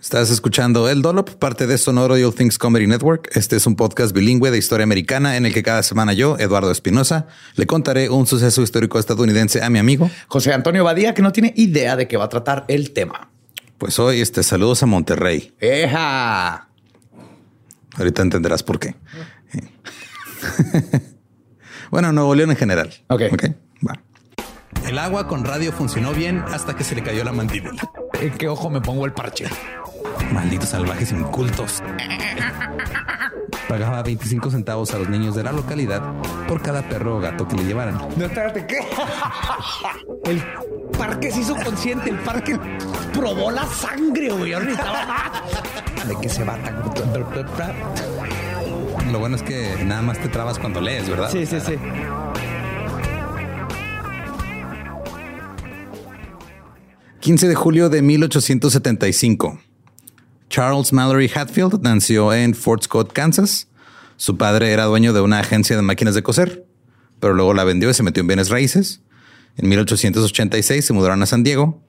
Estás escuchando El Dolop, parte de Sonoro y All Things Comedy Network. Este es un podcast bilingüe de historia americana en el que cada semana yo, Eduardo Espinosa, le contaré un suceso histórico estadounidense a mi amigo José Antonio Badía, que no tiene idea de qué va a tratar el tema. Pues hoy, este, saludos a Monterrey. ¡Eja! Ahorita entenderás por qué. bueno, Nuevo León en general. Ok. Ok. Va. El agua con radio funcionó bien hasta que se le cayó la mandíbula. ¿En qué ojo me pongo el parche? Malditos salvajes incultos. Pagaba 25 centavos a los niños de la localidad por cada perro o gato que le llevaran. No, espérate, ¿qué? El parque se hizo consciente, el parque probó la sangre, güey. De qué se va tan... Lo bueno es que nada más te trabas cuando lees, ¿verdad? Sí, sí, sí. 15 de julio de 1875. Charles Mallory Hatfield nació en Fort Scott, Kansas. Su padre era dueño de una agencia de máquinas de coser, pero luego la vendió y se metió en bienes raíces. En 1886 se mudaron a San Diego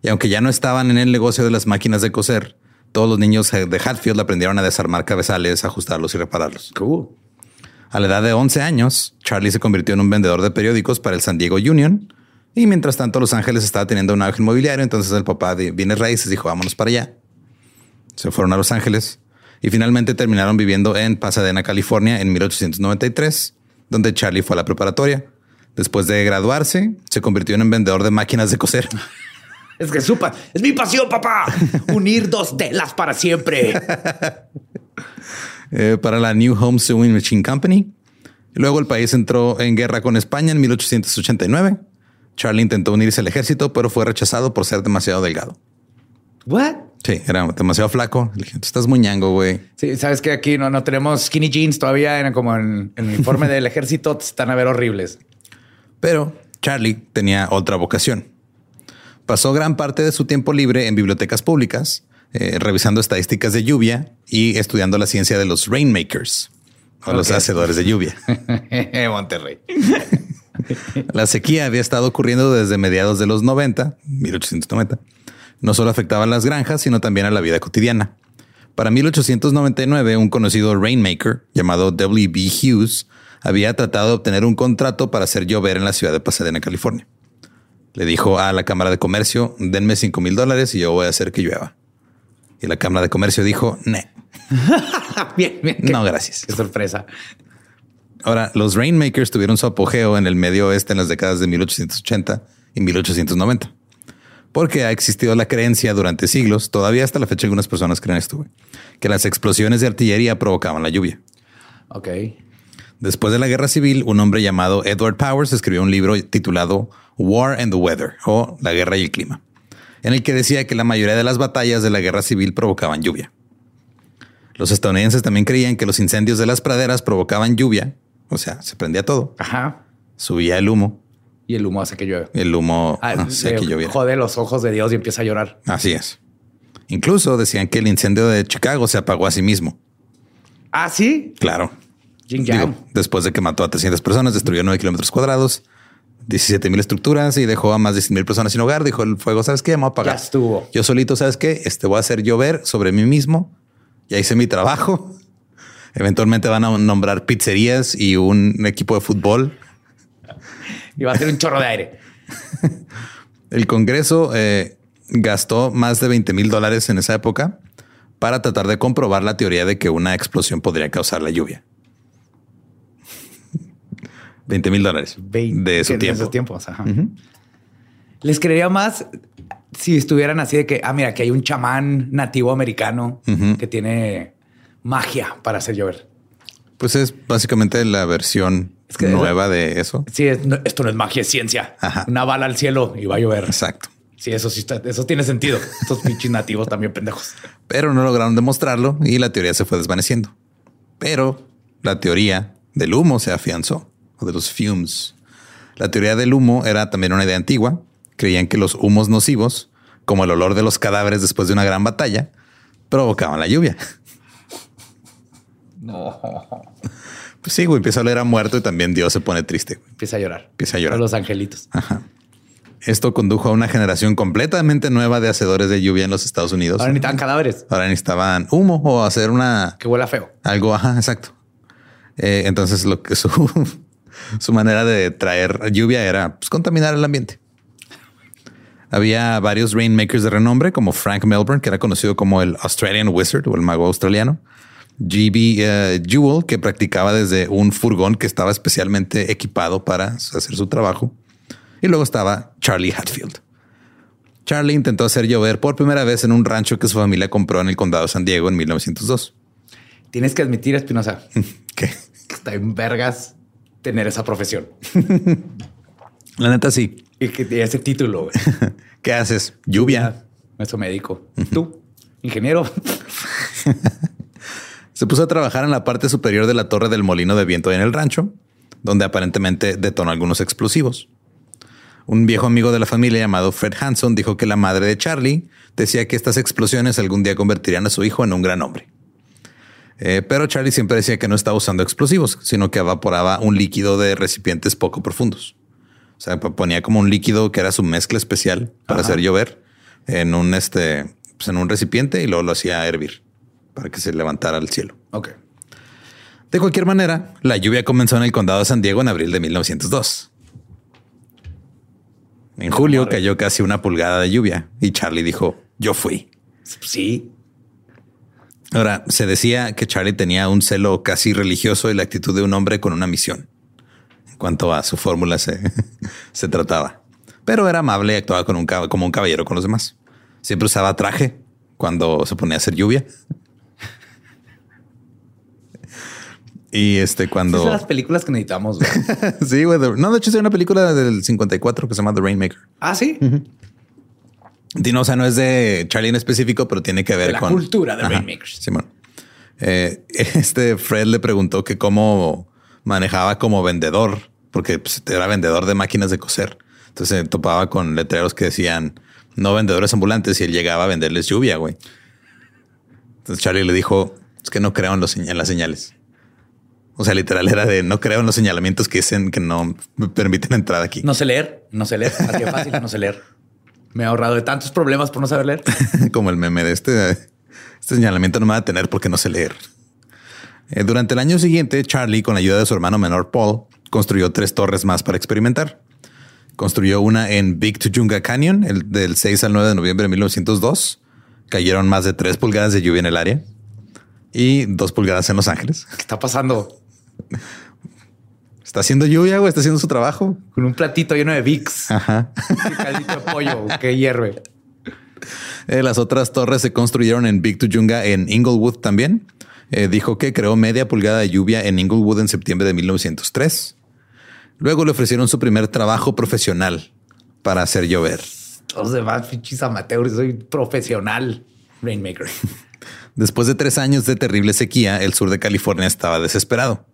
y aunque ya no estaban en el negocio de las máquinas de coser, todos los niños de Hatfield aprendieron a desarmar cabezales, ajustarlos y repararlos. Cool. A la edad de 11 años, Charlie se convirtió en un vendedor de periódicos para el San Diego Union y mientras tanto, Los Ángeles estaba teniendo un auge inmobiliario. Entonces el papá de bienes raíces dijo, vámonos para allá. Se fueron a Los Ángeles y finalmente terminaron viviendo en Pasadena, California en 1893, donde Charlie fue a la preparatoria. Después de graduarse, se convirtió en un vendedor de máquinas de coser. Es que supa, es mi pasión, papá. Unir dos telas para siempre. Eh, para la New Home Sewing Machine Company. Luego el país entró en guerra con España en 1889 Charlie intentó unirse al ejército, pero fue rechazado por ser demasiado delgado. What? Sí, era demasiado flaco. Le dije, estás muñango, güey. Sí, sabes que aquí no, no tenemos skinny jeans todavía, en, como en, el uniforme del ejército, están a ver horribles. Pero Charlie tenía otra vocación. Pasó gran parte de su tiempo libre en bibliotecas públicas, eh, revisando estadísticas de lluvia y estudiando la ciencia de los rainmakers o los hacedores de lluvia. Monterrey. La sequía había estado ocurriendo desde mediados de los 90, 1890. No solo afectaba a las granjas, sino también a la vida cotidiana. Para 1899, un conocido rainmaker llamado W.B. Hughes había tratado de obtener un contrato para hacer llover en la ciudad de Pasadena, California. Le dijo a la Cámara de Comercio, denme 5 mil dólares y yo voy a hacer que llueva. Y la Cámara de Comercio dijo, no. bien, bien. No, gracias. Qué sorpresa. Ahora, los Rainmakers tuvieron su apogeo en el medio oeste en las décadas de 1880 y 1890. Porque ha existido la creencia durante siglos, todavía hasta la fecha algunas personas creen esto, que las explosiones de artillería provocaban la lluvia. Ok. Después de la guerra civil, un hombre llamado Edward Powers escribió un libro titulado War and the Weather o La guerra y el clima, en el que decía que la mayoría de las batallas de la guerra civil provocaban lluvia. Los estadounidenses también creían que los incendios de las praderas provocaban lluvia, o sea, se prendía todo, Ajá. subía el humo, Y el humo hace que llueve. el humo Ah, hacía le que lloviera. jode los ojos de Dios y empieza a llorar. Así es. Incluso decían que el incendio de Chicago se apagó a sí mismo. Ah, sí. Claro. Digo, después de que mató a 300 personas, destruyó 9 kilómetros cuadrados, 17 mil estructuras y dejó a más de 100 mil personas sin hogar. Dijo el fuego, ¿sabes qué? Me voy a apagar. Ya estuvo. Yo solito, ¿sabes qué? Este voy a hacer llover sobre mí mismo. Ya hice mi trabajo. Eventualmente van a nombrar pizzerías y un equipo de fútbol. Y va a ser un chorro de aire. El Congreso eh, gastó más de 20 mil dólares en esa época para tratar de comprobar la teoría de que una explosión podría causar la lluvia. 20 mil dólares de su tiempo. esos tiempos. Ajá. Les creería más si estuvieran así de que, ah, mira, que hay un chamán nativo americano que tiene magia para hacer llover. Pues es básicamente la versión Es que- nueva de eso. Sí, es- no- esto no es magia, es ciencia. Ajá. Una bala al cielo y va a llover. Exacto. Sí, eso sí está, eso tiene sentido. Estos pinches nativos también pendejos. Pero no lograron demostrarlo y la teoría se fue desvaneciendo. Pero la teoría del humo se afianzó, o de los fumes. La teoría del humo era también una idea antigua. Creían que los humos nocivos, como el olor de los cadáveres después de una gran batalla, provocaban la lluvia. No. Pues sí, güey, empieza a oler a muerto y también Dios se pone triste. Empieza a llorar. Empieza a llorar. A los angelitos. Esto condujo a una generación completamente nueva de hacedores de lluvia en los Estados Unidos. Ahora necesitan cadáveres. Ahora necesitaban humo o hacer una Que huela feo. algo, ajá, exacto. Eh, entonces lo que su, su manera de traer lluvia era pues, contaminar el ambiente. Había varios rainmakers de renombre como Frank Melbourne, que era conocido como el Australian Wizard o el mago australiano. GB eh, Jewell, que practicaba desde un furgón que estaba especialmente equipado para hacer su trabajo. Y luego estaba Charlie Hatfield. Charlie intentó hacer llover por primera vez en un rancho que su familia compró en el condado de San Diego en 1902. Tienes que admitir, Espinosa, que está en vergas tener esa profesión La neta sí. y que tiene ese título. ¿Qué haces? Lluvia. Nuestro médico. Tú, ingeniero. Se puso a trabajar en la parte superior de la torre del molino de viento en el rancho, donde aparentemente detonó algunos explosivos. Un viejo amigo de la familia llamado Fred Hanson dijo que la madre de Charlie decía que estas explosiones algún día convertirían a su hijo en un gran hombre. Eh, pero Charlie siempre decía que no estaba usando explosivos, sino que evaporaba un líquido de recipientes poco profundos. O sea, ponía como un líquido que era su mezcla especial para hacer llover en un este, pues, en un recipiente y luego lo hacía hervir para que se levantara al cielo. Ok. De cualquier manera, la lluvia comenzó en el condado de San Diego en abril de 1902. En julio cayó casi una pulgada de lluvia y Charlie dijo, yo fui. Sí. Ahora, se decía que Charlie tenía un celo casi religioso y la actitud de un hombre con una misión. En cuanto a su fórmula se, se trataba. Pero era amable y actuaba con un, cab- como un caballero con los demás. Siempre usaba traje cuando se ponía a hacer lluvia. Y este cuando... Esas son las películas que necesitamos. güey. sí, güey. No, de hecho, es una película del 54 que se llama The Rainmaker. ah, sí. O sea, no es de Charlie en específico, pero tiene que ver De la con cultura de Ajá, Rainmakers. Eh, este Fred le preguntó que cómo manejaba como vendedor, porque pues, era vendedor de máquinas de coser. Entonces se topaba con letreros que decían no vendedores ambulantes y él llegaba a venderles lluvia, güey. Entonces Charlie le dijo es que no creo en, los, en las señales. O sea, literal era de no creo en los señalamientos que dicen que no me permiten entrar aquí. No sé leer, no sé leer. Así de fácil, no sé leer. Me he ahorrado de tantos problemas por no saber leer. como el meme de este, este señalamiento no me va a tener porque no sé leer. Eh, durante el año siguiente, Charlie, con la ayuda de su hermano menor Paul, construyó tres torres más para experimentar. Construyó una en Big Tujunga Canyon, el del 6 al 9 de noviembre de 1902. Cayeron más de tres pulgadas de lluvia en el área y dos pulgadas en Los Ángeles. ¿Qué está pasando? Está haciendo lluvia, güey, está haciendo su trabajo. Con un platito lleno de VIX. Ajá. y caldito de pollo que hierve. Eh, las otras torres se construyeron en Big Tujunga en Inglewood también. Eh, dijo que creó media pulgada de lluvia en Inglewood en septiembre de 1903. Luego le ofrecieron su primer trabajo profesional para hacer llover. Los demás pinches amateurs. Soy profesional Rainmaker. Después de tres años de terrible sequía, el sur de California estaba desesperado.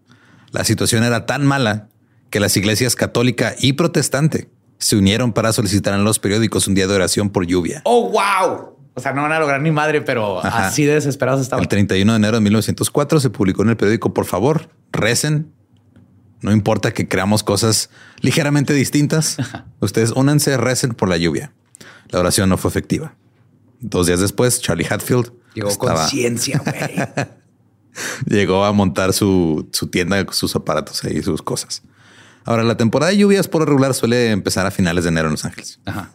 La situación era tan mala que las iglesias católica y protestante se unieron para solicitar en los periódicos un día de oración por lluvia. ¡Oh, wow! O sea, no van a lograr ni madre, pero así de desesperados estaban. El 31 de enero de 1904 se publicó en el periódico, por favor, recen. No importa que creamos cosas ligeramente distintas. Ustedes únanse, recen por la lluvia. La oración no fue efectiva. Dos días después, Charlie Hatfield llegó con ciencia, güey. llegó a montar su, su tienda sus aparatos y sus cosas. Ahora, la temporada de lluvias por regular suele empezar a finales de enero en Los Ángeles. Ajá.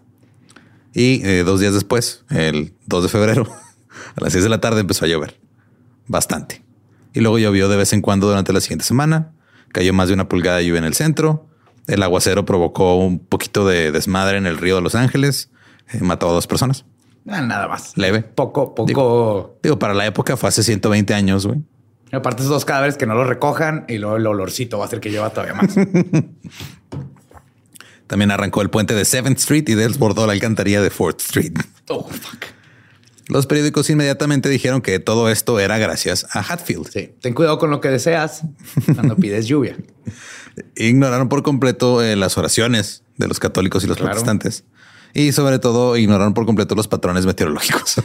Y eh, dos días después, el 2 de febrero, a las 6 de la tarde empezó a llover. Bastante. Y luego llovió de vez en cuando durante la siguiente semana. Cayó más de una pulgada de lluvia en el centro. El aguacero provocó un poquito de desmadre en el río de Los Ángeles. Eh, mató a dos personas. Nada más. Leve. Poco, poco. Digo, para la época fue hace 120 años, güey. Aparte, esos dos cadáveres que no los recojan y luego el olorcito va a hacer que lleva todavía más. También arrancó el puente de 7th Street y desbordó la alcantarilla de 4th Street. Oh, fuck. Los periódicos inmediatamente dijeron que todo esto era gracias a Hatfield. Sí. Ten cuidado con lo que deseas cuando pides lluvia. Ignoraron por completo eh, las oraciones de los católicos y los protestantes. Y sobre todo ignoraron por completo los patrones meteorológicos.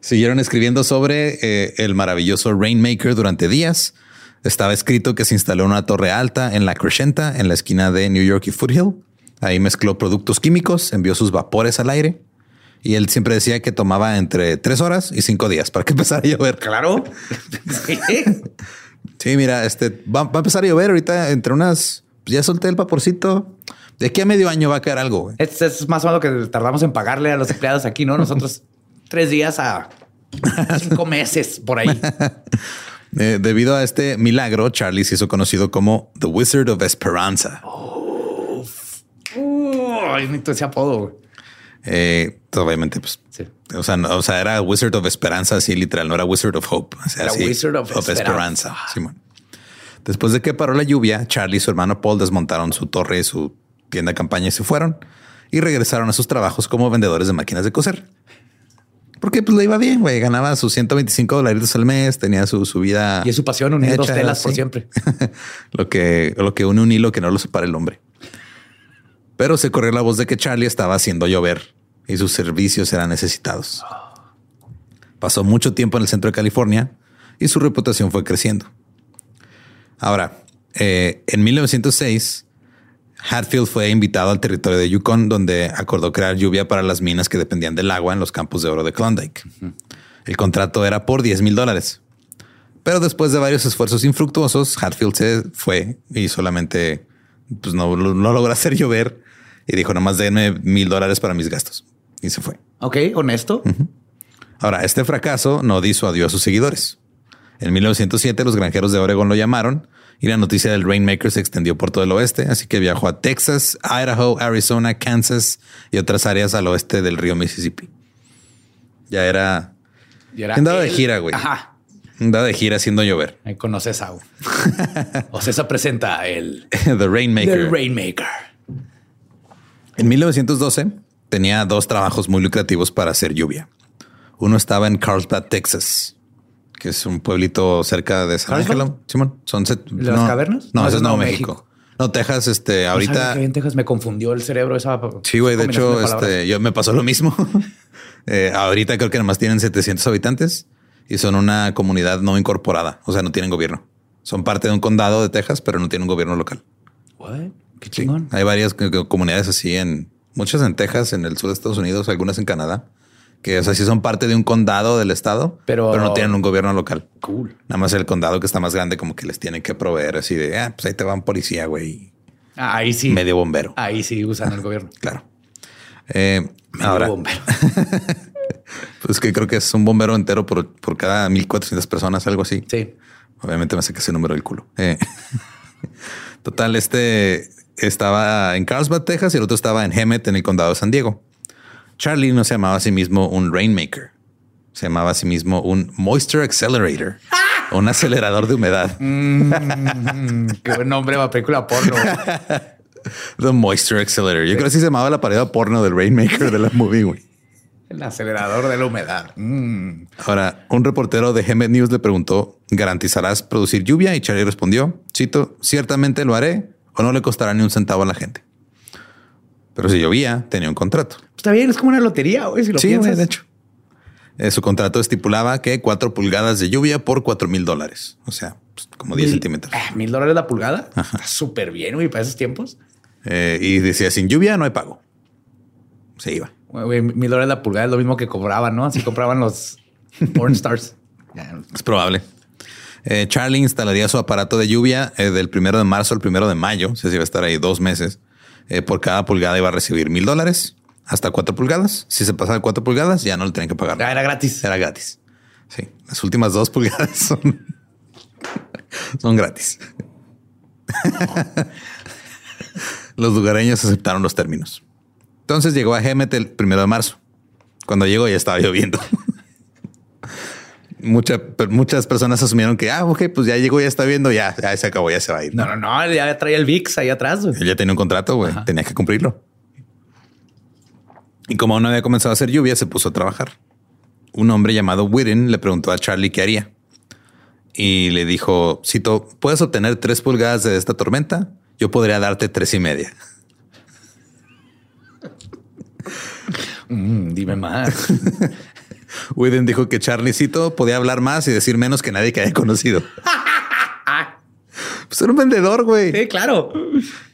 Siguieron escribiendo sobre eh, el maravilloso Rainmaker durante días estaba escrito que se instaló una torre alta en la Crescenta, en la esquina de New York y Foothill. Ahí mezcló productos químicos, envió sus vapores al aire. Y él siempre decía que tomaba entre tres horas y cinco días para que empezara a llover. Claro. sí, mira, este va, a empezar a llover ahorita entre unas. Pues ya solté el vaporcito. De aquí a medio año va a caer algo. Es, es más o menos lo que tardamos en pagarle a los empleados aquí, no? Nosotros tres días a cinco meses por ahí. Eh, debido a este milagro, Charlie se hizo conocido como The Wizard of Esperanza. Oh, ese apodo. Eh, obviamente, pues, o, sea, o sea, era Wizard of Esperanza, así literal, no era Wizard of Hope. era Wizard of, Esperanza. Después de que paró la lluvia, Charlie y su hermano Paul desmontaron su torre y su tienda campaña y se fueron y regresaron a sus trabajos como vendedores de máquinas de coser. Porque pues le iba bien, güey. Ganaba sus 125 dólares al mes, tenía su, su vida. Y es su pasión unir dos telas por siempre. lo que, lo que une un hilo que no lo separa el hombre. Pero se corrió la voz de que Charlie estaba haciendo llover y sus servicios eran necesitados. Pasó mucho tiempo en el centro de California y su reputación fue creciendo. Ahora, eh, en 1906, Hatfield fue invitado al territorio de Yukon, donde acordó crear lluvia para las minas que dependían del agua en los campos de oro de Klondike. El contrato era por 10 mil dólares. Pero después de varios esfuerzos infructuosos, Hatfield se fue y solamente pues, no, logró hacer llover y dijo nomás denme mil dólares para mis gastos y se fue. Ok, honesto. Ahora, este fracaso no disuadió a sus seguidores. En 1907 los granjeros de Oregon lo llamaron y la noticia del Rainmaker se extendió por todo el oeste, así que viajó a Texas, Idaho, Arizona, Kansas y otras áreas al oeste del río Mississippi. Ya era, ya andaba de gira, güey. Ajá. Andaba de gira haciendo llover. Ahí conoces a Ocesa presenta el The Rainmaker. The Rainmaker. En 1912 tenía dos trabajos muy lucrativos para hacer lluvia. Uno estaba en Carlsbad, Texas, que es un pueblito cerca de San Ángelo. Simón, son ¿Las cavernas? No, eso es Nuevo México. No, Texas, este, ahorita. en Texas me confundió el cerebro esa. Sí, güey. De hecho, este, yo me pasó lo mismo. Eh, ahorita creo que nomás tienen 700 habitantes y son una comunidad no incorporada. O sea, no tienen gobierno. Son parte de un condado de Texas, pero no tienen un gobierno local. Qué chingón. Hay varias comunidades así en muchas en Texas, en el sur de Estados Unidos, algunas en Canadá que o sea, sí son parte de un condado del estado, pero, no tienen un gobierno local. Cool. Nada más el condado que está más grande, como que les tienen que proveer así de, ah, pues ahí te va un policía, güey. Ah, ahí sí. Medio bombero. Ahí sí usan el gobierno. Claro. Eh, Medio ahora, bombero. pues que creo que es un bombero entero por, por cada 1400 personas, algo así. Sí. Obviamente me sé que ese número del culo. Eh, total, este estaba en Carlsbad, Texas y el otro estaba en Hemet, en el condado de San Diego. Charlie no se llamaba a sí mismo un Rainmaker. Se llamaba a sí mismo un Moisture Accelerator. Un acelerador de humedad. Mm, qué buen nombre para película porno. The Moisture Accelerator. Yo creo que así se llamaba la pared porno del Rainmaker de la movie, güey. El acelerador de la humedad. Mm. Ahora, un reportero de Hemet News le preguntó, ¿garantizarás producir lluvia? Y Charlie respondió, cito, ciertamente lo haré o no le costará ni un centavo a la gente. Pero si llovía, tenía un contrato. Está bien, es como una lotería, güey, si lo Sí, piensas. de hecho. Eh, su contrato estipulaba que cuatro pulgadas de lluvia por cuatro mil dólares. O sea, pues, como 10 Mil- centímetros. Ah, Mil dólares la pulgada. Está súper bien, güey, para esos tiempos. Eh, y decía, sin lluvia no hay pago. Se iba. Mil dólares la pulgada es lo mismo que cobraban, ¿no? Así compraban los porn stars. Es probable. Eh, Charlie instalaría su aparato de lluvia eh, del primero de marzo al primero de mayo. O sea, si iba a estar ahí dos meses. Eh, por cada pulgada iba a recibir mil dólares hasta cuatro pulgadas. Si se pasaba de cuatro pulgadas, ya no le tenían que pagar. Ah, era gratis. Era gratis. Sí. Las últimas dos pulgadas son, son gratis. los lugareños aceptaron los términos. Entonces llegó a Hemet el primero de marzo. Cuando llegó ya estaba lloviendo. Mucha- muchas personas asumieron que, ah, ok, pues ya llegó, ya está viendo, ya, ya se acabó, ya se va a ir. No, no, no, ya traía el VIX ahí atrás. güey. Él ya tenía un contrato, güey. Tenía que cumplirlo. Y como no había comenzado a hacer lluvia, se puso a trabajar. Un hombre llamado Whitten le preguntó a Charlie qué haría. Y le dijo, Cito, ¿puedes obtener tres pulgadas de esta tormenta? Yo podría darte tres y media. Mm, dime más. Whitten dijo que Charlie, Cito, podía hablar más y decir menos que nadie que haya conocido. pues era un vendedor, güey. sí, claro.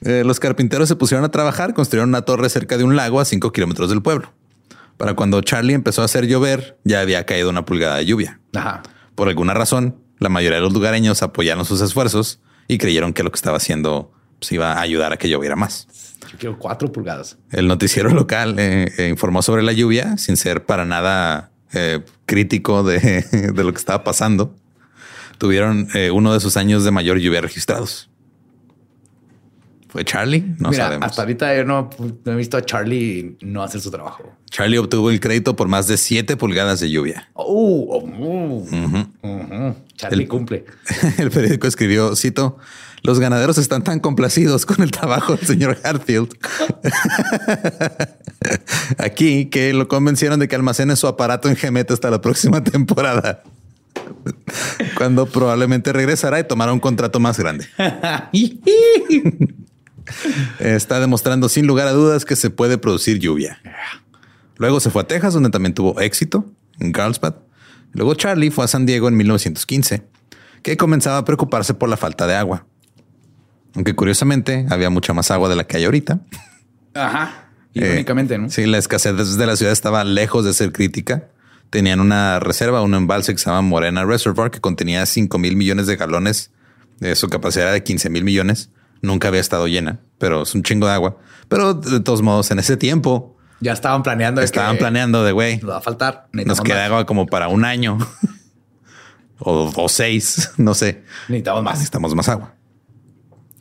Eh, los carpinteros se pusieron a trabajar, construyeron una torre cerca de un lago a cinco kilómetros del pueblo. Para cuando Charlie empezó a hacer llover, ya había caído una pulgada de lluvia. Ajá. Por alguna razón, la mayoría de los lugareños apoyaron sus esfuerzos y creyeron que lo que estaba haciendo pues, iba a ayudar a que lloviera más. Yo quiero cuatro pulgadas. El noticiero local eh, eh, informó sobre la lluvia sin ser para nada eh, crítico de, de lo que estaba pasando. Tuvieron eh, uno de sus años de mayor lluvia registrados. ¿Fue Charlie? No Mira, sabemos. hasta ahorita yo no, no he visto a Charlie no hacer su trabajo. Charlie obtuvo el crédito por más de 7 pulgadas de lluvia. Oh, oh, uh. Charlie El- cumple. El periódico escribió, cito, los ganaderos están tan complacidos con el trabajo del señor Hartfield aquí que lo convencieron de que almacene su aparato en Gemet hasta la próxima temporada. Cuando probablemente regresará y tomará un contrato más grande. Está demostrando sin lugar a dudas que se puede producir lluvia. Luego se fue a Texas, donde también tuvo éxito, en Carlsbad. Luego Charlie fue a San Diego en 1915, que comenzaba a preocuparse por la falta de agua. Aunque curiosamente había mucha más agua de la que hay ahorita. Ajá. Eh, Irónicamente, ¿no? Sí, la escasez de la ciudad estaba lejos de ser crítica. Tenían una reserva, un embalse que se llama Morena Reservoir, que contenía 5 mil millones de galones. De su capacidad de 15 mil millones. Nunca había estado llena, pero es un chingo de agua. Pero de todos modos, en ese tiempo Ya estaban planeando. estaban planeando de güey. Nos va a faltar. Nos queda más. agua como para un año o, o seis, no sé. Necesitamos más. Necesitamos más agua.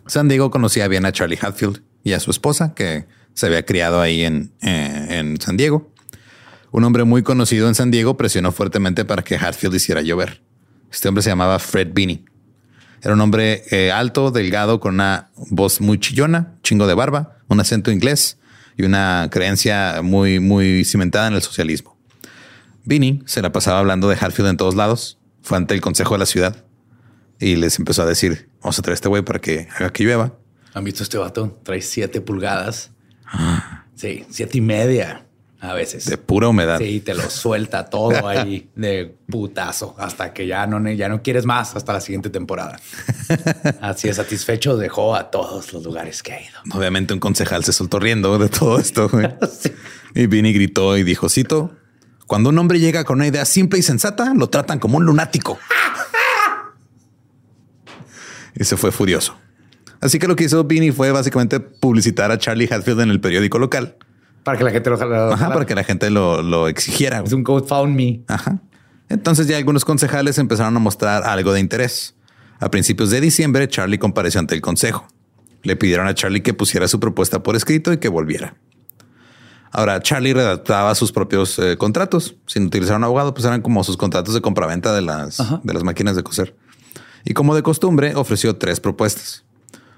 San Diego conocía bien a Charlie Hatfield y a su esposa, que se había criado ahí en, eh, en San Diego. Un hombre muy conocido en San Diego presionó fuertemente para que Hatfield hiciera llover. Este hombre se llamaba Fred Beanie. Era un hombre eh, alto, delgado, con una voz muy chillona, chingo de barba, un acento inglés y una creencia muy, muy cimentada en el socialismo. Beanie se la pasaba hablando de Hatfield en todos lados. Fue ante el consejo de la ciudad y les empezó a decir: Vamos a traer a este güey para que haga que llueva. ¿Han visto este vato? Trae siete pulgadas. Sí, siete y media a veces. De pura humedad. Sí, te lo suelta todo ahí de putazo hasta que ya no, ya no quieres más hasta la siguiente temporada. Así es, satisfecho dejó a todos los lugares que ha ido. Obviamente, un concejal se soltó riendo de todo esto. Y Vinny gritó y dijo: Cito, cuando un hombre llega con una idea simple y sensata, lo tratan como un lunático. Y se fue furioso. Así que lo que hizo Vinny fue básicamente publicitar a Charlie Hatfield en el periódico local. Para que la gente lo jala. Ajá, para que la gente lo, lo exigiera. Es un code found me. Ajá. Entonces ya algunos concejales empezaron a mostrar algo de interés. A principios de diciembre, Charlie compareció ante el consejo. Le pidieron a Charlie que pusiera su propuesta por escrito y que volviera. Ahora, Charlie redactaba sus propios eh, contratos. Sin utilizar un abogado, pues eran como sus contratos de compraventa de las, de las máquinas de coser. Y como de costumbre, ofreció tres propuestas.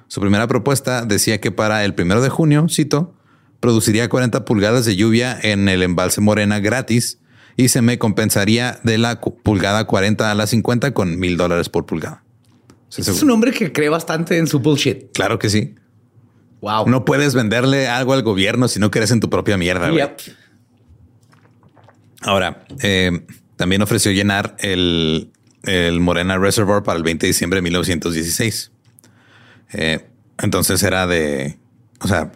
Su primera propuesta decía que para el primero de junio, cito, produciría 40 pulgadas de lluvia en el embalse Morena gratis y se me compensaría de la pulgada 40 a la 50 con mil dólares por pulgada. es un hombre que cree bastante en su bullshit. Claro que sí. Wow. No puedes venderle algo al gobierno si no crees en tu propia mierda. Ahora, eh, también ofreció llenar el, Morena Reservoir para el 20 de diciembre de 1916. Eh, entonces era de, o sea,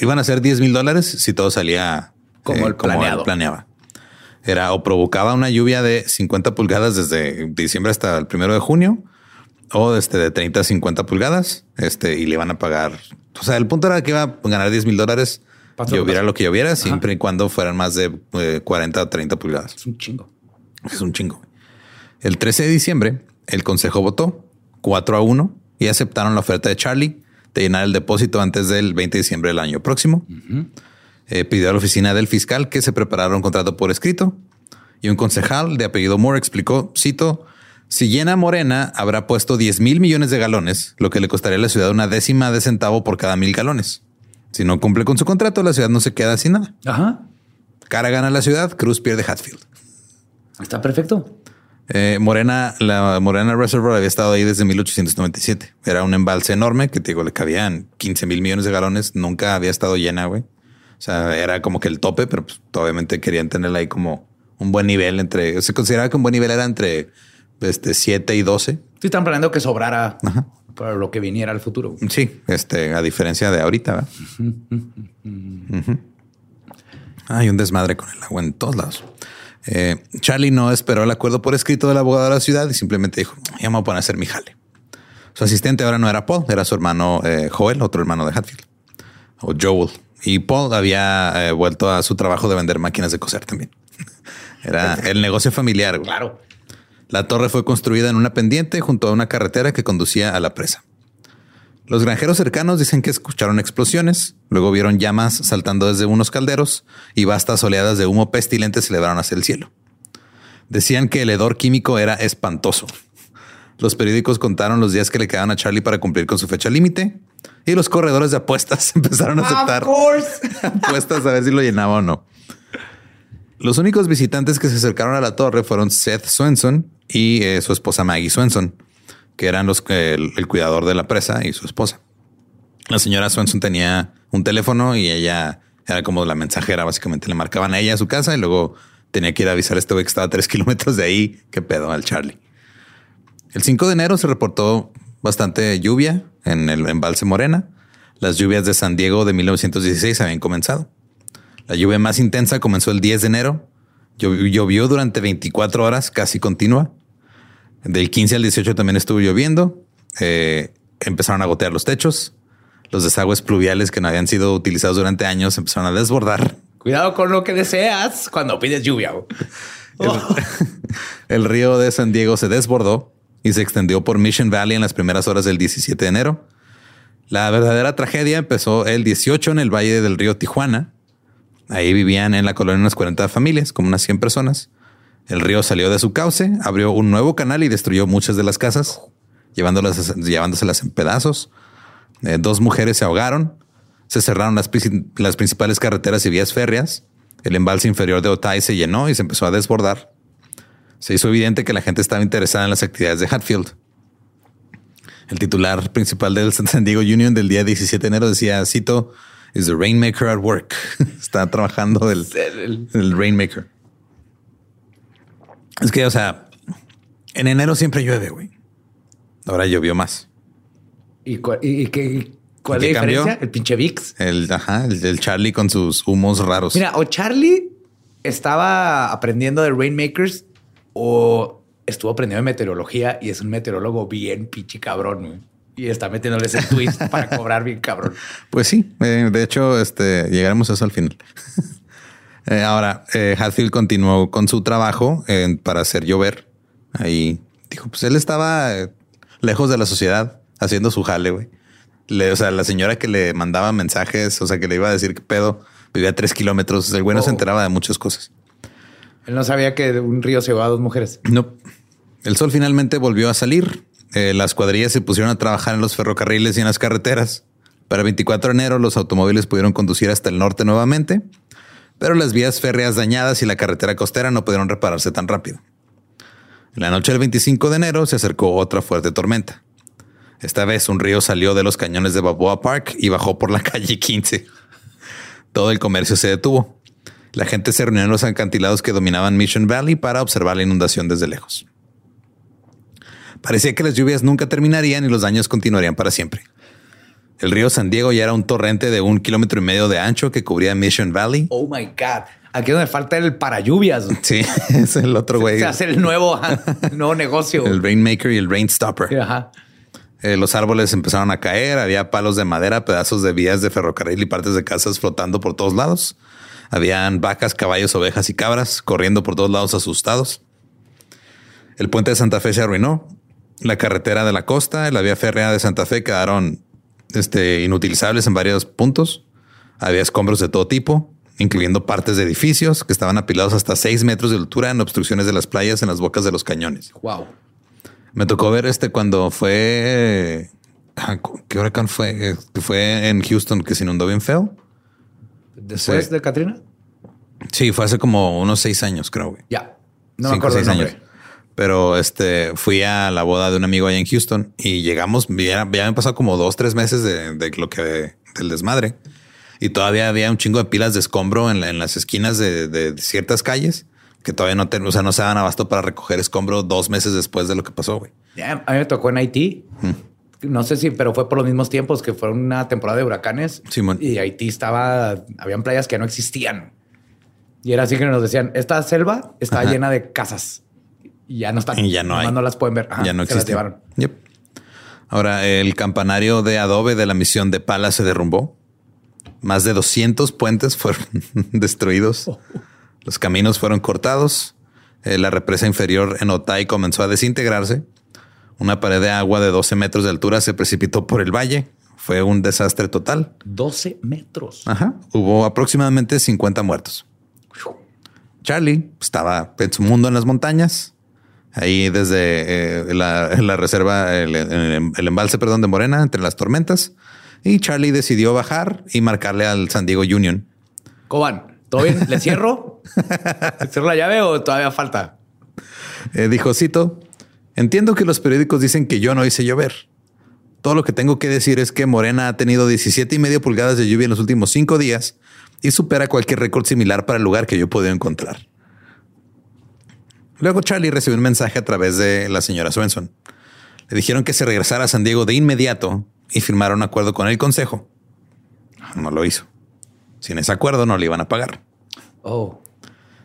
iban a ser 10 mil dólares si todo salía como, el, planeado. planeaba. Era o provocaba una lluvia de 50 pulgadas desde diciembre hasta el primero de junio o este de 30 a 50 pulgadas. Este y le iban a pagar. O sea, el punto era que iba a ganar 10 mil dólares. Lloviera lo que lloviera, siempre y cuando fueran más de 40 a 30 pulgadas. Es un chingo. Es un chingo. El 13 de diciembre, el consejo votó 4 a 1 y aceptaron la oferta de Charlie de llenar el depósito antes del 20 de diciembre del año próximo. Eh, pidió a la oficina del fiscal que se preparara un contrato por escrito y un concejal de apellido Moore explicó, cito, si llena Morena habrá puesto 10 mil millones de galones, lo que le costaría a la ciudad una décima de centavo por cada mil galones. Si no cumple con su contrato, la ciudad no se queda sin nada. Ajá. Cara gana la ciudad, Cruz pierde Hatfield. Está perfecto. Eh, Morena, la Morena Reservoir había estado ahí desde 1897. Era un embalse enorme que te digo, le cabían 15 mil millones de galones. Nunca había estado llena, güey. O sea, era como que el tope, pero pues, obviamente querían tenerla ahí como un buen nivel entre. Se consideraba que un buen nivel era entre este, 7 y 12. Sí, están planeando que sobrara para lo que viniera al futuro. Sí, este, a diferencia de ahorita. Hay un desmadre con el agua en todos lados. Eh, Charlie no esperó el acuerdo por escrito del abogado de la ciudad y simplemente dijo, ya me voy a poner a hacer mi jale. Su asistente ahora no era Paul, era su hermano eh, Joel, otro hermano de Hatfield, o Joel. Y Paul había eh, vuelto a su trabajo de vender máquinas de coser también. era el negocio familiar. Claro. La torre fue construida en una pendiente junto a una carretera que conducía a la presa. Los granjeros cercanos dicen que escucharon explosiones, luego vieron llamas saltando desde unos calderos y vastas oleadas de humo pestilente se elevaron hacia el cielo. Decían que el hedor químico era espantoso. Los periódicos contaron los días que le quedaban a Charlie para cumplir con su fecha límite y los corredores de apuestas empezaron a aceptar apuestas a ver si lo llenaba o no. Los únicos visitantes que se acercaron a la torre fueron Seth Swenson y eh, su esposa Maggie Swenson que eran los el, el cuidador de la presa y su esposa. La señora Swenson tenía un teléfono y ella era como la mensajera. Básicamente le marcaban a ella a su casa y luego tenía que ir a avisar a este güey que estaba a tres kilómetros de ahí. que pedo al Charlie. El 5 de enero se reportó bastante lluvia en el embalse Morena. Las lluvias de San Diego de 1916 habían comenzado. La lluvia más intensa comenzó el 10 de enero. Llovió durante 24 horas casi continua. Del 15 al 18 también estuvo lloviendo. Eh, empezaron a gotear los techos. Los desagües pluviales que no habían sido utilizados durante años empezaron a desbordar. Cuidado con lo que deseas cuando pides lluvia. El, río de San Diego se desbordó y se extendió por Mission Valley en las primeras horas del 17 de enero. La verdadera tragedia empezó el 18 en el valle del río Tijuana. Ahí vivían en la colonia unas 40 familias, como unas 100 personas. El río salió de su cauce, abrió un nuevo canal y destruyó muchas de las casas, llevándolas, llevándoselas en pedazos. Eh, dos mujeres se ahogaron. Se cerraron las, las, principales carreteras y vías férreas. El embalse inferior de Otay se llenó y se empezó a desbordar. Se hizo evidente que la gente estaba interesada en las actividades de Hatfield. El titular principal del San Diego Union del día 17 de enero decía, cito, is the rainmaker at work. Está trabajando el, el rainmaker. Es que, o sea, en enero siempre llueve, güey. Ahora llovió más. ¿Y, cuál, y, qué, cuál es la diferencia? El pinche VIX. El, ajá, el, Charlie con sus humos raros. Mira, o Charlie estaba aprendiendo de Rainmakers o estuvo aprendiendo de meteorología y es un meteorólogo bien pinche cabrón, güey. Y está metiéndole ese twist para cobrar bien cabrón. Pues sí, eh, de hecho, este llegaremos a eso al final. Eh, ahora, eh, Hatfield continuó con su trabajo para hacer llover. Ahí dijo, pues él estaba eh, lejos de la sociedad haciendo su jale, güey. o sea, la señora que le mandaba mensajes, o sea, que le iba a decir qué pedo, vivía a tres kilómetros. El güey no se oh. enteraba de muchas cosas. Él no sabía que un río se va a dos mujeres. No. El sol finalmente volvió a salir. las cuadrillas se pusieron a trabajar en los ferrocarriles y en las carreteras. Para el 24 de enero los automóviles pudieron conducir hasta el norte nuevamente, pero las vías férreas dañadas y la carretera costera no pudieron repararse tan rápido. En la noche del 25 de enero se acercó otra fuerte tormenta. Esta vez un río salió de los cañones de Balboa Park y bajó por la calle 15. Todo el comercio se detuvo. La gente se reunió en los acantilados que dominaban Mission Valley para observar la inundación desde lejos. Parecía que las lluvias nunca terminarían y los daños continuarían para siempre. El río San Diego ya era un torrente de un kilómetro y medio de ancho que cubría Mission Valley. Oh my God. Aquí donde falta el para lluvias. Sí, es el otro güey. Se hace el nuevo, el nuevo negocio. El Rainmaker y el Rainstopper. Ajá. Eh, los árboles empezaron a caer, había palos de madera, pedazos de vías de ferrocarril y partes de casas flotando por todos lados. Habían vacas, caballos, ovejas y cabras corriendo por todos lados asustados. El puente de Santa Fe se arruinó. La carretera de la costa y la vía férrea de Santa Fe quedaron este, inutilizables en varios puntos. Había escombros de todo tipo, incluyendo partes de edificios que estaban apilados hasta seis metros de altura en obstrucciones de las playas en las bocas de los cañones. Wow. Me tocó ver este cuando fue. Ah, ¿Qué huracán fue? Fue en Houston que se inundó bien feo. ¿Después de Katrina? Sí, fue hace como unos seis años, creo. Ya. No me acuerdo seis años. Pero este fui a la boda de un amigo allá en Houston y llegamos. Ya, ya han pasado como dos, tres meses de, lo que del desmadre y todavía había un chingo de pilas de escombro en, las esquinas de, ciertas calles que todavía no, o sea, no se dan abasto para recoger escombro dos meses después de lo que pasó. Güey. a mí me tocó en Haití. No sé si, pero fue por los mismos tiempos que fue una temporada de huracanes. Y Haití estaba, habían playas que no existían. Y era así que nos decían, esta selva está llena de casas. Y ya no están. Y ya no hay. No las pueden ver. ya no existen. Ahora, el campanario de adobe de la misión de Pala se derrumbó. Más de 200 puentes fueron destruidos. Oh. Los caminos fueron cortados. Eh, la represa inferior en Otay comenzó a desintegrarse. Una pared de agua de 12 metros de altura se precipitó por el valle. Fue un desastre total. 12 metros. Ajá. Hubo aproximadamente 50 muertos. Charlie estaba en su mundo en las montañas. Ahí desde eh, la, reserva, el, el, embalse, perdón, de Morena, entre las tormentas. Y Charlie decidió bajar y marcarle al San Diego Union. Coban, ¿todo bien? ¿Le cierro? ¿Le cierro la llave o todavía falta? Eh, dijo Cito, entiendo que los periódicos dicen que yo no hice llover. Todo lo que tengo que decir es que Morena ha tenido 17 y medio pulgadas de lluvia en los últimos cinco días y supera cualquier récord similar para el lugar que yo he podido encontrar. Luego Charlie recibió un mensaje a través de la señora Swenson. Le dijeron que se regresara a San Diego de inmediato y firmaron un acuerdo con el consejo. No lo hizo. Sin ese acuerdo no le iban a pagar. Oh.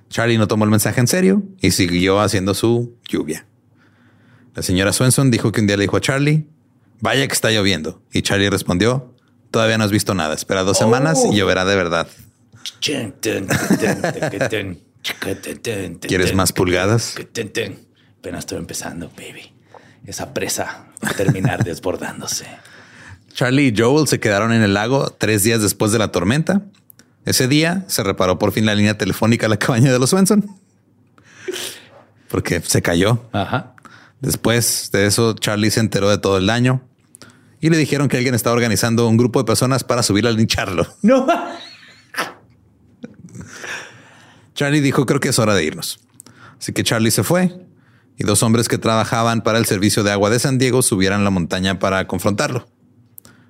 Charlie no tomó el mensaje en serio y siguió haciendo su lluvia. La señora Swenson dijo que un día le dijo a Charlie, vaya que está lloviendo. Y Charlie respondió, todavía no has visto nada. Espera dos semanas y lloverá de verdad. ¿Quieres más pulgadas? Apenas estoy empezando, baby. Esa presa va a terminar desbordándose. Charlie y Joel se quedaron en el lago tres días después de la tormenta. Ese día se reparó por fin la línea telefónica a la cabaña de los Swenson. Porque se cayó. Ajá. Después de eso, Charlie se enteró de todo el daño y le dijeron que alguien estaba organizando un grupo de personas para subir al lincharlo. No. Charlie dijo, creo que es hora de irnos. Así que Charlie se fue y dos hombres que trabajaban para el servicio de agua de San Diego subieron la montaña para confrontarlo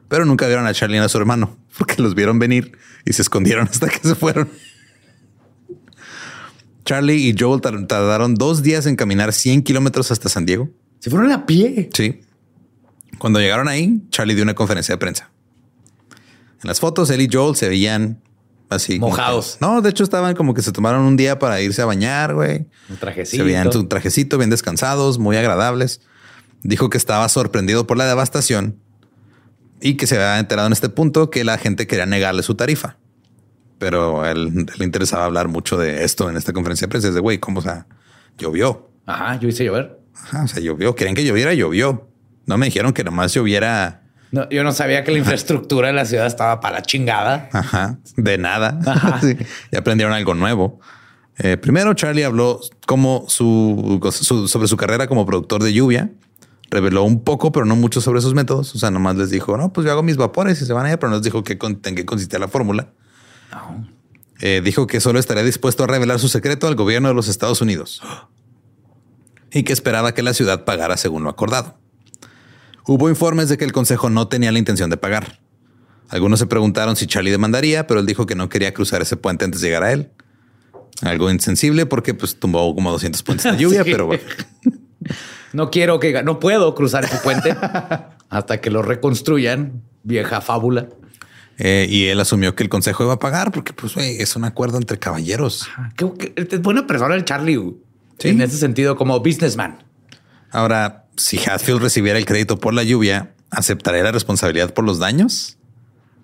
pero nunca vieron a Charlie y a su hermano porque los vieron venir y se escondieron hasta que se fueron. Charlie y Joel tardaron dos días en caminar 100 kilómetros hasta San Diego. Se fueron a pie. Sí. Cuando llegaron ahí, Charlie dio una conferencia de prensa. En las fotos, él y Joel se veían así mojados. no, de hecho estaban como que se tomaron un día para irse a bañar, güey. Un trajecito. Se veían su trajecito, bien descansados, muy agradables. Dijo que estaba sorprendido por la devastación y que se había enterado en este punto que la gente quería negarle su tarifa. Pero él, le interesaba hablar mucho de esto en esta conferencia de prensa. de güey, ¿cómo o sea, llovió? Ajá, yo hice llover. Ajá, o sea, llovió. Querían que lloviera, llovió. No me dijeron que nomás lloviera. No, yo no sabía que la infraestructura de la ciudad estaba para la chingada. Ajá, de nada. Y aprendieron algo nuevo. Eh, primero, Charlie habló como su, sobre su carrera como productor de lluvia Reveló un poco, pero no mucho sobre sus métodos. O sea, nomás les dijo, no, pues yo hago mis vapores y se van a ir, pero no les dijo que en qué consistía la fórmula. Eh, dijo que solo estaría dispuesto a revelar su secreto al gobierno de los Estados Unidos y que esperaba que la ciudad pagara según lo acordado. Hubo informes de que el consejo no tenía la intención de pagar. Algunos se preguntaron si Charlie demandaría, pero él dijo que no quería cruzar ese puente antes de llegar a él. Algo insensible porque pues tumbó como 200 puentes de lluvia, pero bueno. No quiero que no puedo cruzar ese puente hasta que lo reconstruyan. Vieja fábula. Eh, y él asumió que el consejo iba a pagar porque pues es un acuerdo entre caballeros. es buena persona el Charlie. En ese sentido, como businessman. Ahora, si Hatfield recibiera el crédito por la lluvia, ¿aceptaría la responsabilidad por los daños?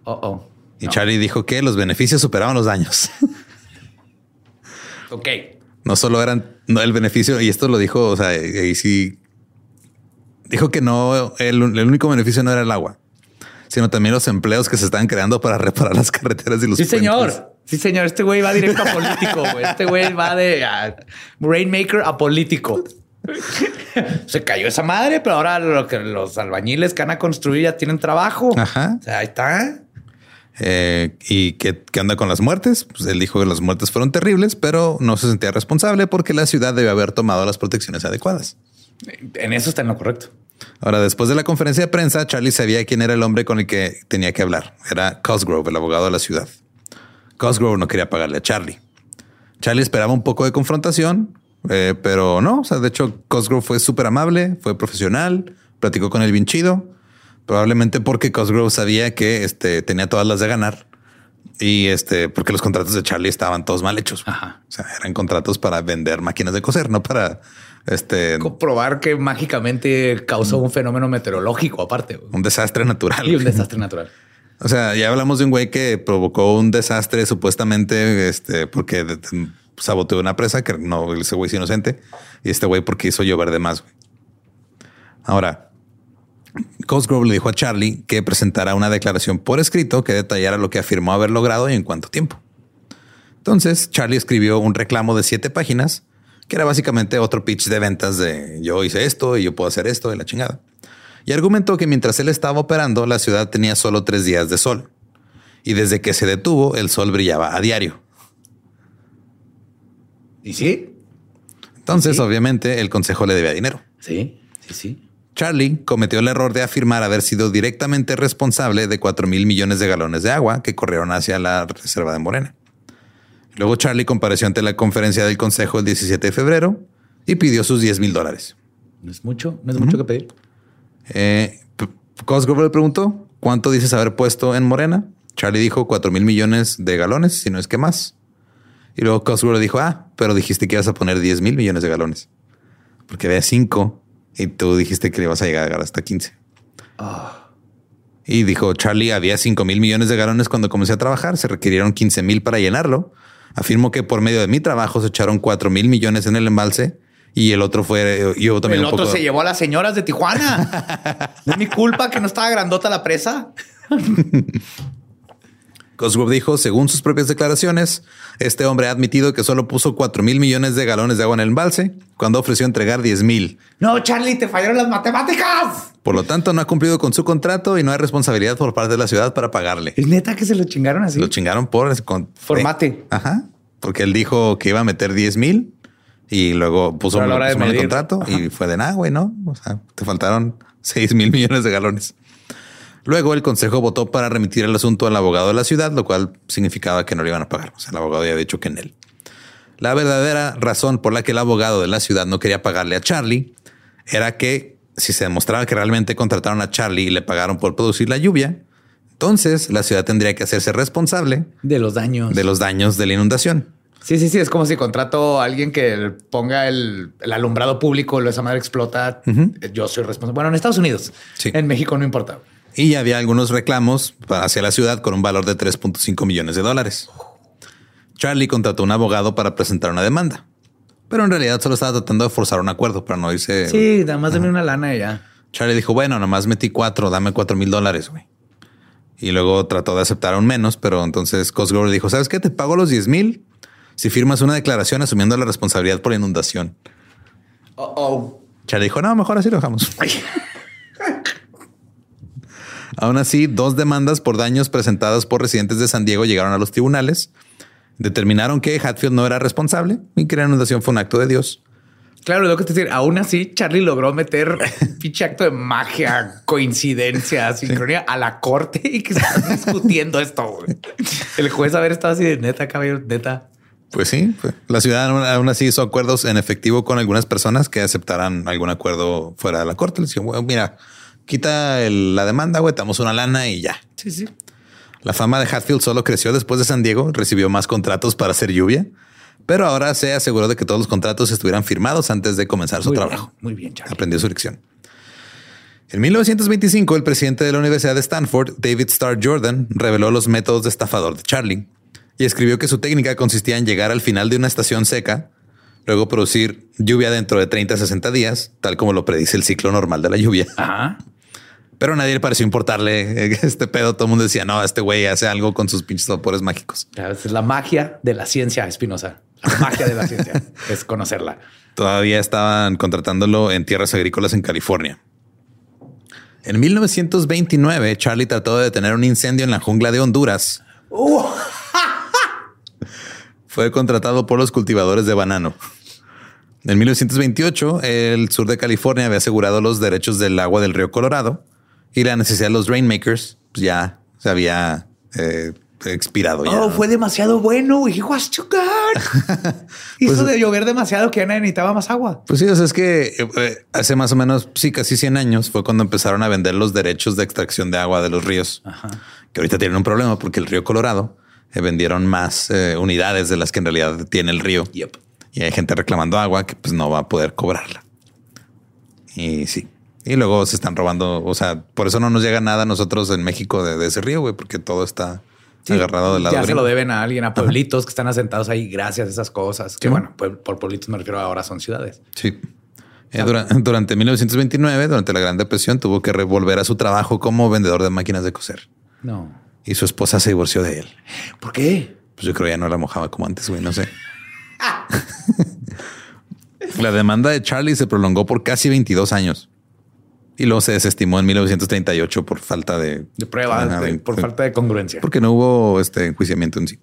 Oh, oh. Y Charlie dijo que los beneficios superaban los daños. ok. No solo eran el beneficio, y esto lo dijo, o sea, ahí sí dijo que no, el, único beneficio no era el agua, sino también los empleos que se están creando para reparar las carreteras y los Sí, señor. Sí, señor. Este güey va directo a político. Este güey va de Rainmaker a político. Se cayó esa madre, pero ahora lo que los albañiles que van a construir ya tienen trabajo. Ajá. O sea, ahí está. Eh, ¿Y qué, anda con las muertes? Pues él dijo que las muertes fueron terribles, pero no se sentía responsable porque la ciudad debe haber tomado las protecciones adecuadas. En eso está en lo correcto. Ahora, después de la conferencia de prensa, Charlie sabía quién era el hombre con el que tenía que hablar. Era Cosgrove, el abogado de la ciudad. Cosgrove no quería pagarle a Charlie. Charlie esperaba un poco de confrontación, eh, pero no. O sea, de hecho, Cosgrove fue súper amable, fue profesional, platicó con él bien chido. Probablemente porque Cosgrove sabía que este, tenía todas las de ganar y este, porque los contratos de Charlie estaban todos mal hechos. O sea, eran contratos para vender máquinas de coser, no para este comprobar que mágicamente causó un fenómeno meteorológico aparte. Un desastre natural. Y un desastre natural. O sea, ya hablamos de un güey que provocó un desastre supuestamente este, porque saboteó una presa que no, ese güey es inocente y este güey porque hizo llover de más. Ahora, Cosgrove le dijo a Charlie que presentara una declaración por escrito que detallara lo que afirmó haber logrado y en cuánto tiempo. Entonces, Charlie escribió un reclamo de siete páginas que era básicamente otro pitch de ventas de yo hice esto y yo puedo hacer esto de la chingada. Y argumentó que mientras él estaba operando, la ciudad tenía solo tres días de sol. Y desde que se detuvo, el sol brillaba a diario. ¿Y sí? Entonces, obviamente, el consejo le debía dinero. Sí, sí, sí. Charlie cometió el error de afirmar haber sido directamente responsable de 4 mil millones de galones de agua que corrieron hacia la reserva de Morena. Luego Charlie compareció ante la conferencia del Consejo el 17 de febrero y pidió sus 10 mil dólares. No es mucho, no es mucho que pedir. Eh, Cosgrove le preguntó cuánto dices haber puesto en Morena. Charlie dijo 4 mil millones de galones, si no es que más. Y luego Cosgrove dijo, ah, pero dijiste que ibas a poner 10 mil millones de galones. Porque había 5 y tú dijiste que le ibas a llegar hasta 15. Ah. Y dijo, Charlie, había 5 mil millones de galones cuando comencé a trabajar, se requirieron 15 mil para llenarlo. Afirmo que por medio de mi trabajo se echaron 4 mil millones en el embalse y el otro fue yo también. El otro se llevó a las señoras de Tijuana. es mi culpa que no estaba grandota la presa. Cosgrove dijo, según sus propias declaraciones, este hombre ha admitido que solo puso 4 mil millones de galones de agua en el embalse cuando ofreció entregar 10 mil. No, Charlie, te fallaron las matemáticas. Por lo tanto, no ha cumplido con su contrato y no hay responsabilidad por parte de la ciudad para pagarle. Es neta que se lo chingaron así. Lo chingaron por con, formate. ajá, porque él dijo que iba a meter 10 mil y luego puso, el contrato y fue de nada, güey, no? O sea, te faltaron 6 mil millones de galones. Luego el consejo votó para remitir el asunto al abogado de la ciudad, lo cual significaba que no le iban a pagar. O sea, el abogado había dicho que en él. La verdadera razón por la que el abogado de la ciudad no quería pagarle a Charlie era que si se demostraba que realmente contrataron a Charlie y le pagaron por producir la lluvia, entonces la ciudad tendría que hacerse responsable de los daños de los daños de la inundación. Sí, sí, sí. Es como si contrato a alguien que ponga el, alumbrado público, lo esa madre explota. Yo soy responsable. Bueno, en Estados Unidos, en México no importa y había algunos reclamos hacia la ciudad con un valor de 3.5 millones de dólares. Charlie contrató un abogado para presentar una demanda, pero en realidad solo estaba tratando de forzar un acuerdo para no irse. Sí, nada más una lana y ya. Charlie dijo, bueno, nada más metí cuatro, dame cuatro mil dólares, güey. Y luego trató de aceptar aún menos, pero entonces Cosgrove dijo, ¿sabes qué? Te pago los 10 mil si firmas una declaración asumiendo la responsabilidad por la inundación. Oh. Charlie dijo, no, mejor así lo dejamos. Aún así, dos demandas por daños presentadas por residentes de San Diego llegaron a los tribunales. Determinaron que Hatfield no era responsable y que la inundación fue un acto de Dios. Claro, lo que te decir, aún así Charlie logró meter pinche acto de magia, coincidencia, sincronía a la corte y que están discutiendo esto. El juez haber estado así de neta, caballero, neta. Pues sí, la ciudad aún así hizo acuerdos en efectivo con algunas personas que aceptaran algún acuerdo fuera de la corte. Les dijeron, mira, quita la demanda, güey, damos una lana y ya. Sí, sí. La fama de Hatfield solo creció después de San Diego, recibió más contratos para hacer lluvia pero ahora se aseguró de que todos los contratos estuvieran firmados antes de comenzar su trabajo. muy bien, Charlie. Aprendió su lección. En 1925, el presidente de la Universidad de Stanford, David Starr Jordan, reveló los métodos de estafador de Charlie y escribió que su técnica consistía en llegar al final de una estación seca, luego producir lluvia dentro de 30 a 60 días, tal como lo predice el ciclo normal de la lluvia. Pero a nadie le pareció importarle este pedo. Todo el mundo decía, no, este güey hace algo con sus pinches vapores mágicos. Es la magia de la ciencia, Espinosa. La magia de la ciencia es conocerla. Todavía estaban contratándolo en tierras agrícolas en California. En 1929, Charlie trató de detener un incendio en la jungla de Honduras. Uh. Fue contratado por los cultivadores de banano. En 1928, el sur de California había asegurado los derechos del agua del río Colorado y la necesidad de los rainmakers pues ya se había eh, expirado. Oh, fue demasiado bueno. Good. Hizo pues, de llover demasiado que ya necesitaba más agua. Pues sí, o sea, es que eh, hace más o menos, sí, casi 100 años fue cuando empezaron a vender los derechos de extracción de agua de los ríos, que ahorita tienen un problema porque el río Colorado eh, vendieron más eh, unidades de las que en realidad tiene el río. Y hay gente reclamando agua que pues no va a poder cobrarla. Y sí. Y luego se están robando, o sea, por eso no nos llega nada a nosotros en México de, de ese río, güey, porque todo está agarrado de la Ya se lo deben a alguien, a pueblitos que están asentados ahí gracias a esas cosas. Que bueno, por pueblitos me refiero ahora son ciudades. Sí. Eh, durante, 1929, durante la Gran Depresión, tuvo que revolver a su trabajo como vendedor de máquinas de coser. No. Y su esposa se divorció de él. ¿Por qué? Pues yo creo que ya no la mojaba como antes, güey, no sé. la demanda de Charlie se prolongó por casi 22 años y luego se desestimó en 1938 por falta de, de pruebas, por falta de congruencia. Porque no hubo este enjuiciamiento en sí.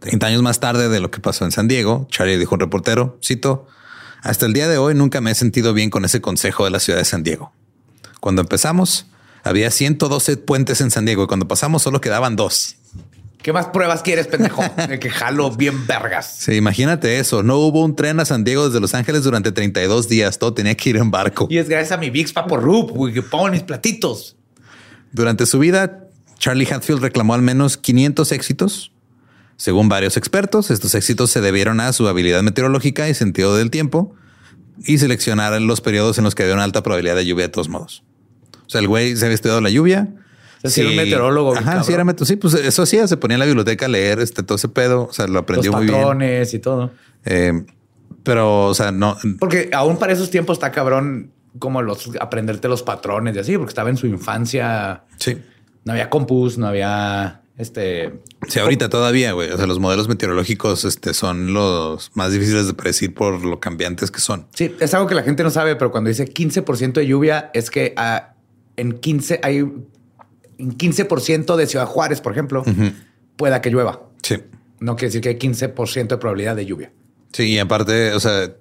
30 años más tarde de lo que pasó en San Diego, Charlie dijo un reportero, cito, hasta el día de hoy nunca me he sentido bien con ese consejo de la ciudad de San Diego. Cuando empezamos, había 112 puentes en San Diego y cuando pasamos solo quedaban dos. ¿Qué más pruebas quieres, pendejo? De que jalo bien vergas. Sí, imagínate eso. No hubo un tren a San Diego desde Los Ángeles durante 32 días. Todo tenía que ir en barco. Y es gracias a mi Bix Papo Rup, güey, que pongo mis platitos. Durante su vida, Charlie Hatfield reclamó al menos 500 éxitos. Según varios expertos, estos éxitos se debieron a su habilidad meteorológica y sentido del tiempo y seleccionar los periodos en los que había una alta probabilidad de lluvia de todos modos. O sea, el güey se había estudiado la lluvia, sí. era un meteorólogo. Ajá, sí, era meteorólogo. Sí, pues eso hacía. Se ponía en la biblioteca a leer este, todo ese pedo. O sea, lo aprendió muy bien. patrones y todo. Eh, pero, o sea, no. Porque aún para esos tiempos está cabrón como los aprenderte los patrones y así, porque estaba en su infancia. Sí. No había compus, no había este. Sí, ahorita todavía, güey. O sea, los modelos meteorológicos este, son los más difíciles de predecir por lo cambiantes que son. Sí, es algo que la gente no sabe, pero cuando dice 15% de lluvia, es que ah, en 15 hay en 15% de Ciudad Juárez, por ejemplo, pueda que llueva. Sí. No quiere decir que hay 15% de probabilidad de lluvia. Sí, y aparte, o sea,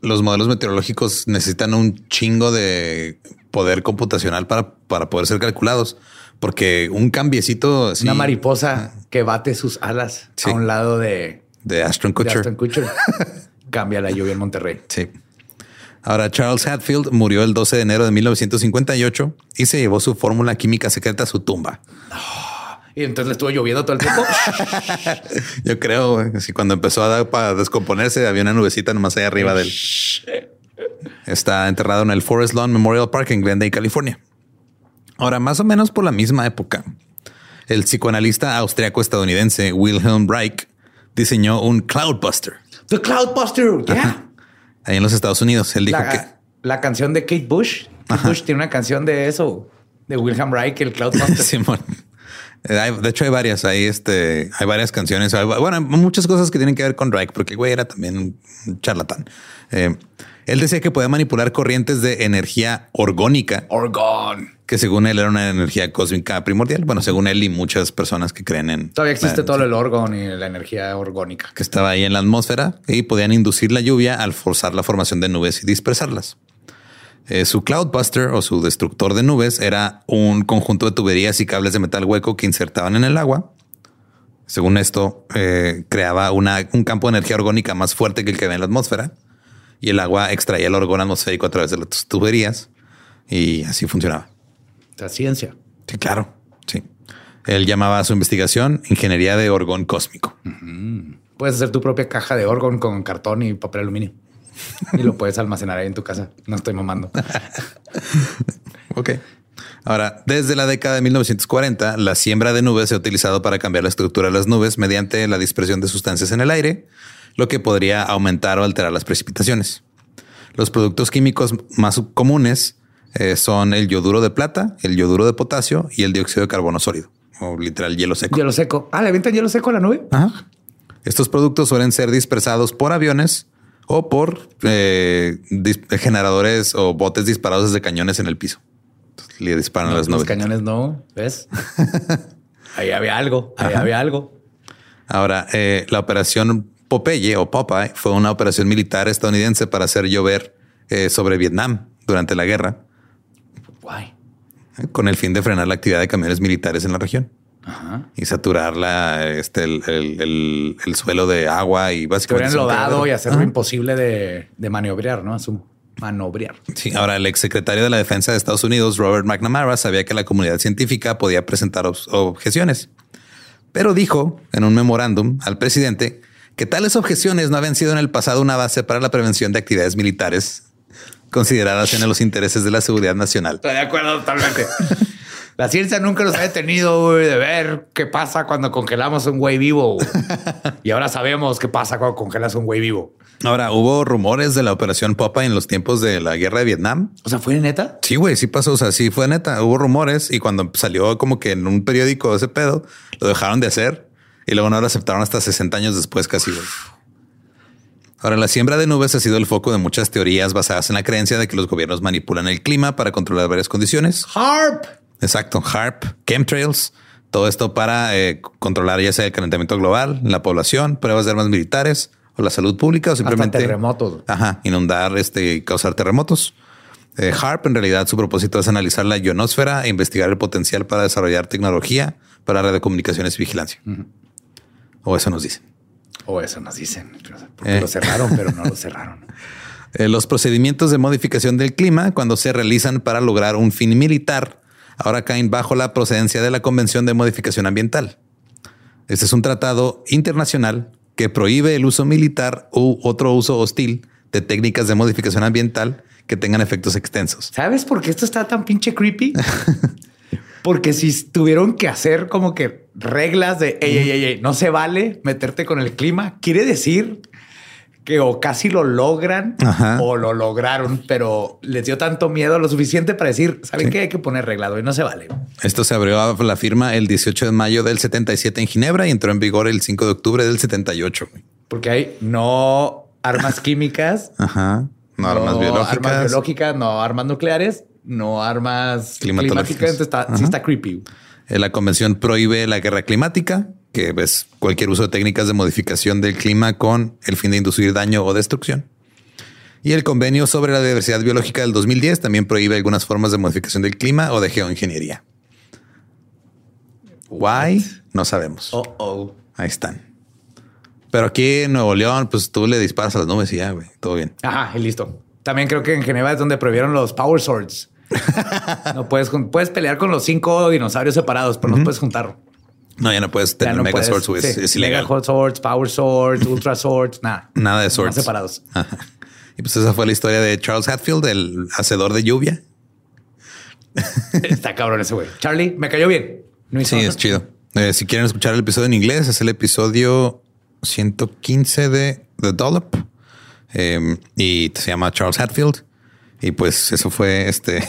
los modelos meteorológicos necesitan un chingo de poder computacional para, para poder ser calculados. Porque un cambiecito Una mariposa que bate sus alas a un lado de... De Aston Kutcher. De Kutcher. cambia la lluvia en Monterrey. Sí. Ahora, Charles Hatfield murió el 12 de enero de 1958 y se llevó su fórmula química secreta a su tumba. y entonces le estuvo lloviendo todo el tiempo. Yo creo que cuando empezó a dar para descomponerse, había una nubecita nomás ahí arriba de él. Está enterrado en el Forest Lawn Memorial Park en Glendale, California. Ahora, más o menos por la misma época, el psicoanalista austriaco estadounidense Wilhelm Reich diseñó un Cloudbuster. The Cloudbuster, yeah ahí en los Estados Unidos. Él dijo que la canción de Kate Bush. Kate Bush tiene una canción de eso, de Wilhelm Reich, el Cloudbuster. Simón. Eh, de hecho, hay varias. Hay este, hay varias canciones. bueno, muchas cosas que tienen que ver con Drake, porque el güey era también un charlatán. Eh, él decía que podía manipular corrientes de energía orgónica. Orgón. Que según él era una energía cósmica primordial. Bueno, según él y muchas personas que creen en... Todavía existe todo el orgón y la energía orgónica. Que estaba ahí en la atmósfera y podían inducir la lluvia al forzar la formación de nubes y dispersarlas. Eh, su Cloudbuster o su destructor de nubes era un conjunto de tuberías y cables de metal hueco que insertaban en el agua. Según esto, eh, creaba un campo de energía orgónica más fuerte que el que había en la atmósfera y el agua extraía el orgón atmosférico a través de las tuberías y así funcionaba. La ciencia. Sí, claro. Sí. Él llamaba a su investigación ingeniería de orgón cósmico. Puedes hacer tu propia caja de orgón con cartón y papel aluminio y lo puedes almacenar ahí en tu casa. No estoy mamando. ok. Ahora, desde la década de 1940, la siembra de nubes se ha utilizado para cambiar la estructura de las nubes mediante la dispersión de sustancias en el aire, lo que podría aumentar o alterar las precipitaciones. Los productos químicos más comunes eh, son el yoduro de plata, el yoduro de potasio y el dióxido de carbono sólido, o literal hielo seco. Hielo seco. Ah, le avientan hielo seco a la nube. Estos productos suelen ser dispersados por aviones o por eh, generadores o botes disparados desde cañones en el piso. le disparan las nubes. Los cañones no, ¿ves? ahí había algo, ahí había algo. Ahora, eh, la operación Popeye o Popeye fue una operación militar estadounidense para hacer llover eh, sobre Vietnam durante la guerra. Guay. Con el fin de frenar la actividad de camiones militares en la región. Y saturar la, este, el, suelo de agua y básicamente. enlodado y hacerlo imposible de, de, maniobrar, ¿no? Manobrear. Sí, ahora el exsecretario de la Defensa de Estados Unidos, Robert McNamara, sabía que la comunidad científica podía presentar objeciones, pero dijo en un memorándum al presidente que tales objeciones no habían sido en el pasado una base para la prevención de actividades militares consideradas en los intereses de la seguridad nacional. Estoy de acuerdo totalmente. La ciencia nunca nos ha detenido de ver qué pasa cuando congelamos un güey vivo. y ahora sabemos qué pasa cuando congelas un güey vivo. Ahora, hubo rumores de la operación Popa en los tiempos de la guerra de Vietnam. O sea, ¿fue neta? Sí, güey, sí pasó. O sea, sí fue neta. Hubo rumores y cuando salió como que en un periódico ese pedo, lo dejaron de hacer y luego no lo aceptaron hasta 60 años después casi. Ahora, la siembra de nubes ha sido el foco de muchas teorías basadas en la creencia de que los gobiernos manipulan el clima para controlar varias condiciones. HARP. Exacto, HARP, chemtrails, todo esto para eh, controlar ya sea el calentamiento global, la población, pruebas de armas militares o la salud pública o simplemente terremotos. Ajá, inundar este y causar terremotos. Eh, HARP en realidad su propósito es analizar la ionosfera e investigar el potencial para desarrollar tecnología para radiocomunicaciones y vigilancia. O eso nos dicen. O eso nos dicen. Porque lo eh. cerraron, pero no lo cerraron. Eh, los procedimientos de modificación del clima, cuando se realizan para lograr un fin militar, ahora caen bajo la procedencia de la Convención de Modificación Ambiental. Este es un tratado internacional que prohíbe el uso militar u otro uso hostil de técnicas de modificación ambiental que tengan efectos extensos. ¿Sabes por qué esto está tan pinche creepy? Porque si tuvieron que hacer como que reglas de ey, ey, ey, no se vale meterte con el clima, quiere decir que o casi lo logran o lo lograron, pero les dio tanto miedo lo suficiente para decir, ¿saben qué? Hay que poner reglado y no se vale. Esto se abrió a la firma el 18 de mayo del 77 en Ginebra y entró en vigor el 5 de octubre del 78. Porque hay no armas químicas, Ajá. No, armas biológicas, armas biológicas, no armas nucleares no armas climatológicas. Está, sí está creepy. Eh, la convención prohíbe la guerra climática, que es cualquier uso de técnicas de modificación del clima con el fin de inducir daño o destrucción. Y el convenio sobre la diversidad biológica del 2010 también prohíbe algunas formas de modificación del clima o de geoingeniería. Why? No sabemos. Oh, oh. Ahí están. Pero aquí en Nuevo León, pues tú le disparas a las nubes y ya, güey, todo bien. Ajá, y listo. También creo que en Geneva es donde prohibieron los Power Swords. no puedes, puedes pelear con los cinco dinosaurios separados, pero no puedes juntar. No, ya no puedes tener Mega Swords, es, ilegal. Mega Swords, Power Swords, Ultra Swords, nada. Nada de swords. separados. Y pues esa fue la historia de Charles Hatfield, el hacedor de lluvia. Está cabrón ese güey. Charlie, me cayó bien. sí, es chido. Eh, si quieren escuchar el episodio en inglés, es el episodio 115 de The Dollop. Em, y se llama Charles Hatfield. Y pues eso fue este.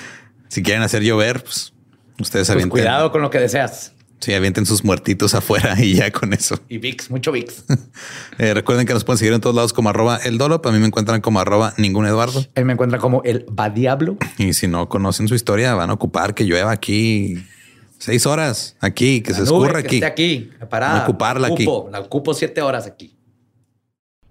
si quieren hacer llover, pues ustedes pues Cuidado con lo que deseas. Sí, avienten sus muertitos afuera y ya con eso. Y VIX, mucho VIX. Eh, recuerden que nos pueden seguir en todos lados como arroba el Dolop. A mí me encuentran como arroba ningún Eduardo. Él me encuentra como el va diablo. Y si no conocen su historia, van a ocupar que llueva aquí seis horas aquí, que se escurra aquí. aquí, para ocuparla aquí. La ocupo siete horas aquí.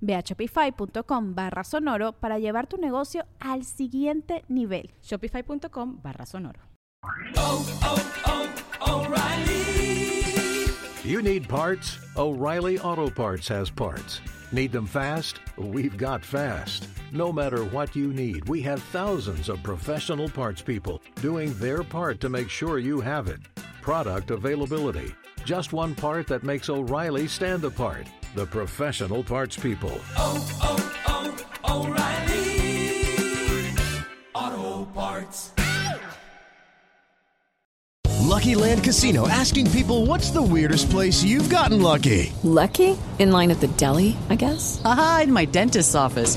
Ve a shopify.com barra sonoro para llevar tu negocio al siguiente nivel. Shopify.com barra sonoro. you need parts? O'Reilly Auto Parts has parts. Need them fast? We've got fast. No matter what you need, we have thousands of professional parts people doing their part to make sure you have it. Product availability. Just one part that makes O'Reilly stand apart the professional parts people. Oh, oh, oh, O'Reilly Auto Parts. Lucky Land Casino asking people what's the weirdest place you've gotten lucky? Lucky? In line at the deli, I guess? Aha, in my dentist's office.